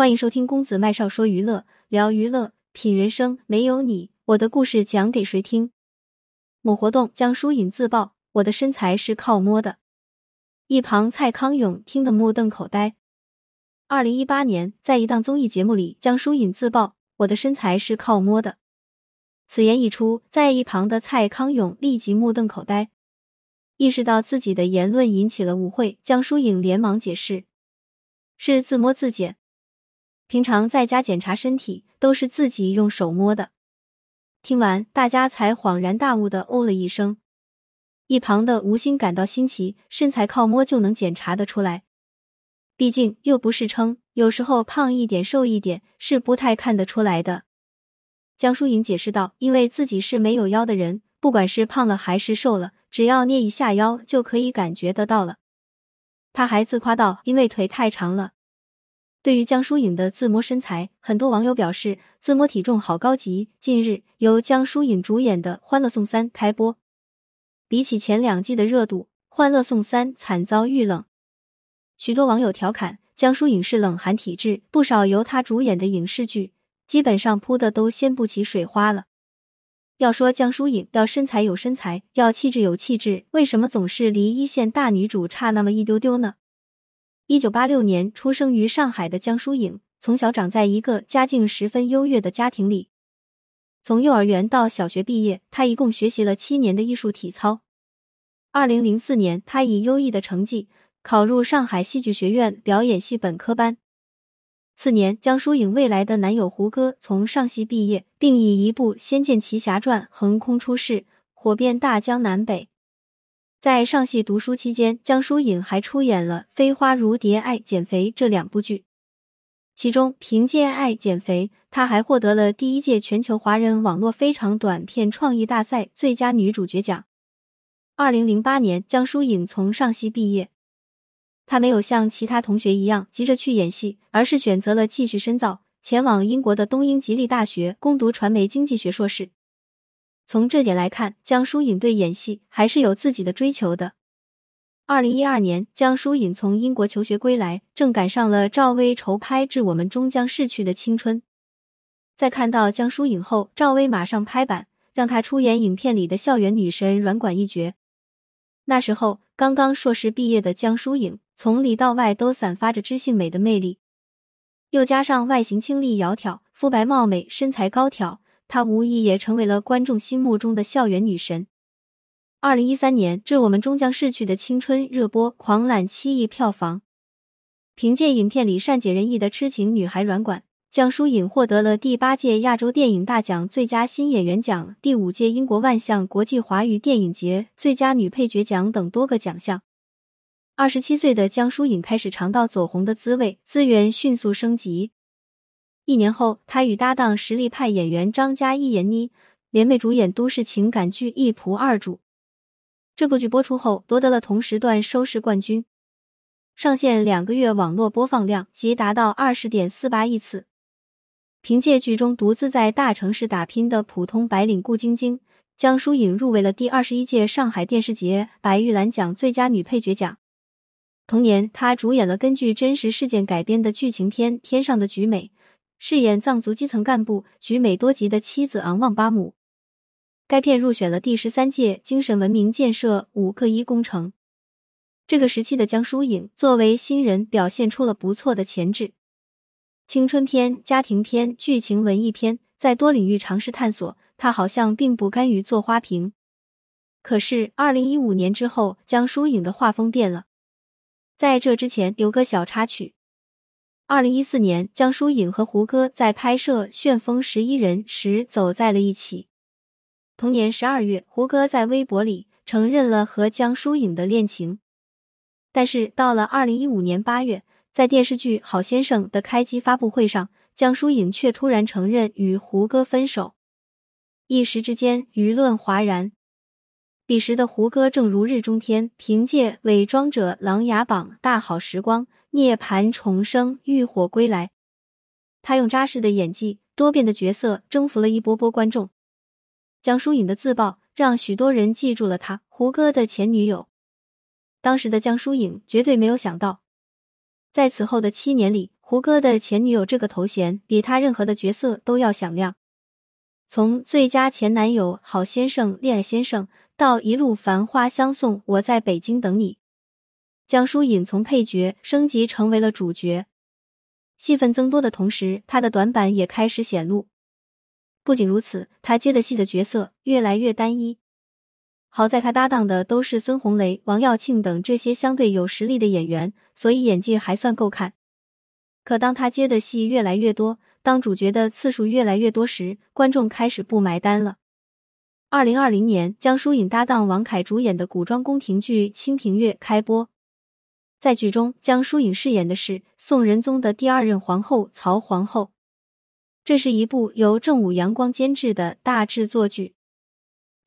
欢迎收听公子麦少说娱乐，聊娱乐，品人生。没有你，我的故事讲给谁听？某活动，江疏影自曝我的身材是靠摸的，一旁蔡康永听得目瞪口呆。二零一八年，在一档综艺节目里，江疏影自曝我的身材是靠摸的。此言一出，在一旁的蔡康永立即目瞪口呆，意识到自己的言论引起了误会。江疏影连忙解释，是自摸自检。平常在家检查身体都是自己用手摸的。听完，大家才恍然大悟的哦了一声。一旁的吴昕感到新奇，身材靠摸就能检查得出来？毕竟又不是称，有时候胖一点、瘦一点是不太看得出来的。江疏影解释道：“因为自己是没有腰的人，不管是胖了还是瘦了，只要捏一下腰就可以感觉得到了。”他还自夸道：“因为腿太长了。”对于江疏影的自摸身材，很多网友表示自摸体重好高级。近日，由江疏影主演的《欢乐颂三》开播，比起前两季的热度，《欢乐颂三》惨遭遇冷。许多网友调侃江疏影是冷寒体质，不少由她主演的影视剧基本上扑的都掀不起水花了。要说江疏影要身材有身材，要气质有气质，为什么总是离一线大女主差那么一丢丢呢？一九八六年出生于上海的江疏影，从小长在一个家境十分优越的家庭里。从幼儿园到小学毕业，她一共学习了七年的艺术体操。二零零四年，她以优异的成绩考入上海戏剧学院表演系本科班。次年，江疏影未来的男友胡歌从上戏毕业，并以一部《仙剑奇侠传》横空出世，火遍大江南北。在上戏读书期间，江疏影还出演了《飞花如蝶》《爱减肥》这两部剧，其中凭借《爱减肥》，她还获得了第一届全球华人网络非常短片创意大赛最佳女主角奖。二零零八年，江疏影从上戏毕业，她没有像其他同学一样急着去演戏，而是选择了继续深造，前往英国的东英吉利大学攻读传媒经济学硕士。从这点来看，江疏影对演戏还是有自己的追求的。二零一二年，江疏影从英国求学归来，正赶上了赵薇筹拍《致我们终将逝去的青春》。在看到江疏影后，赵薇马上拍板，让她出演影片里的校园女神软管一角。那时候，刚刚硕士毕业的江疏影，从里到外都散发着知性美的魅力，又加上外形清丽窈窕、肤白貌美、身材高挑。她无疑也成为了观众心目中的校园女神。二零一三年，《致我们终将逝去的青春》热播，狂揽七亿票房。凭借影片里善解人意的痴情女孩软管，江疏影获得了第八届亚洲电影大奖最佳新演员奖、第五届英国万象国际华语电影节最佳女配角奖等多个奖项。二十七岁的江疏影开始尝到走红的滋味，资源迅速升级。一年后，他与搭档实力派演员张嘉译、闫妮联袂主演都市情感剧《一仆二主》。这部剧播出后，夺得了同时段收视冠军，上线两个月网络播放量即达到二十点四八亿次。凭借剧中独自在大城市打拼的普通白领顾晶晶，江疏影入围了第二十一届上海电视节白玉兰奖最佳女配角奖。同年，她主演了根据真实事件改编的剧情片《天上的菊美》。饰演藏族基层干部菊美多吉的妻子昂旺巴姆。该片入选了第十三届精神文明建设五个一工程。这个时期的江疏影作为新人，表现出了不错的潜质。青春片、家庭片、剧情文艺片，在多领域尝试探索，他好像并不甘于做花瓶。可是，二零一五年之后，江疏影的画风变了。在这之前，有个小插曲。二零一四年，江疏影和胡歌在拍摄《旋风十一人》时走在了一起。同年十二月，胡歌在微博里承认了和江疏影的恋情。但是到了二零一五年八月，在电视剧《好先生》的开机发布会上，江疏影却突然承认与胡歌分手。一时之间，舆论哗然。彼时的胡歌正如日中天，凭借《伪装者》《琅琊榜》《大好时光》。涅槃重生，浴火归来。他用扎实的演技、多变的角色征服了一波波观众。江疏影的自曝让许多人记住了他，胡歌的前女友。当时的江疏影绝对没有想到，在此后的七年里，胡歌的前女友这个头衔比他任何的角色都要响亮。从最佳前男友、好先生、恋爱先生，到一路繁花相送，我在北京等你。江疏影从配角升级成为了主角，戏份增多的同时，她的短板也开始显露。不仅如此，她接的戏的角色越来越单一。好在她搭档的都是孙红雷、王耀庆等这些相对有实力的演员，所以演技还算够看。可当他接的戏越来越多，当主角的次数越来越多时，观众开始不埋单了。二零二零年，江疏影搭档王凯主演的古装宫廷剧《清平乐》开播，在剧中，江疏影饰演的是宋仁宗的第二任皇后曹皇后。这是一部由正午阳光监制的大制作剧，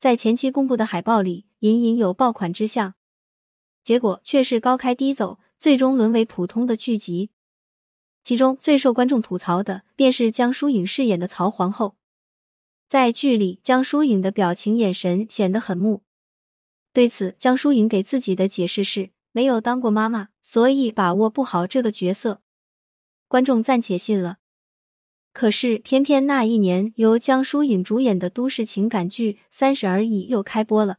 在前期公布的海报里，隐隐有爆款之象，结果却是高开低走，最终沦为普通的剧集。其中最受观众吐槽的，便是江疏影饰演的曹皇后。在剧里，江疏影的表情、眼神显得很木。对此，江疏影给自己的解释是：没有当过妈妈，所以把握不好这个角色。观众暂且信了。可是，偏偏那一年，由江疏影主演的都市情感剧《三十而已》又开播了。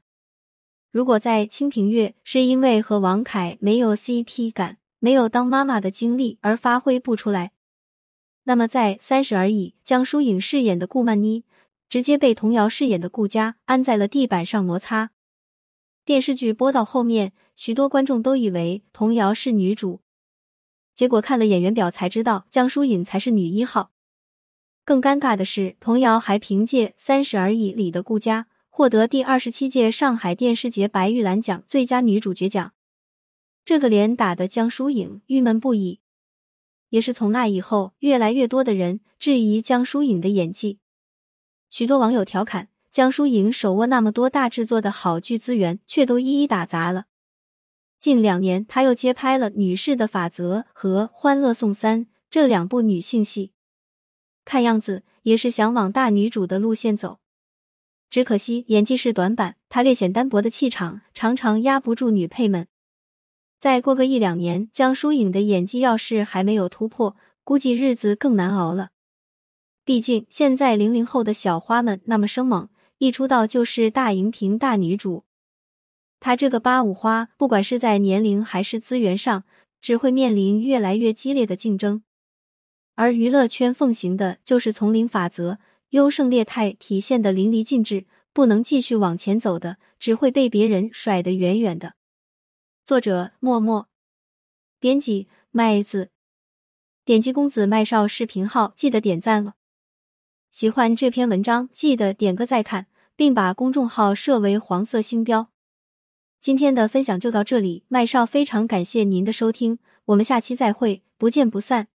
如果在《清平乐》是因为和王凯没有 CP 感，没有当妈妈的经历而发挥不出来，那么在《三十而已》，江疏影饰演的顾曼妮直接被童瑶饰演的顾佳安在了地板上摩擦。电视剧播到后面，许多观众都以为童瑶是女主，结果看了演员表才知道江疏影才是女一号。更尴尬的是，童瑶还凭借《三十而已》里的顾佳获得第二十七届上海电视节白玉兰奖最佳女主角奖。这个脸打的江疏影郁闷不已，也是从那以后，越来越多的人质疑江疏影的演技。许多网友调侃江疏影手握那么多大制作的好剧资源，却都一一打砸了。近两年，他又接拍了《女士的法则》和《欢乐颂三》这两部女性戏，看样子也是想往大女主的路线走。只可惜演技是短板，她略显单薄的气场常常压不住女配们。再过个一两年，江疏影的演技要是还没有突破，估计日子更难熬了。毕竟现在零零后的小花们那么生猛，一出道就是大荧屏大女主。他这个八五花，不管是在年龄还是资源上，只会面临越来越激烈的竞争。而娱乐圈奉行的就是丛林法则，优胜劣汰体现的淋漓尽致，不能继续往前走的，只会被别人甩得远远的。作者：默默，编辑：麦子。点击公子麦少视频号，记得点赞了。喜欢这篇文章，记得点个再看，并把公众号设为黄色星标。今天的分享就到这里，麦少非常感谢您的收听，我们下期再会，不见不散。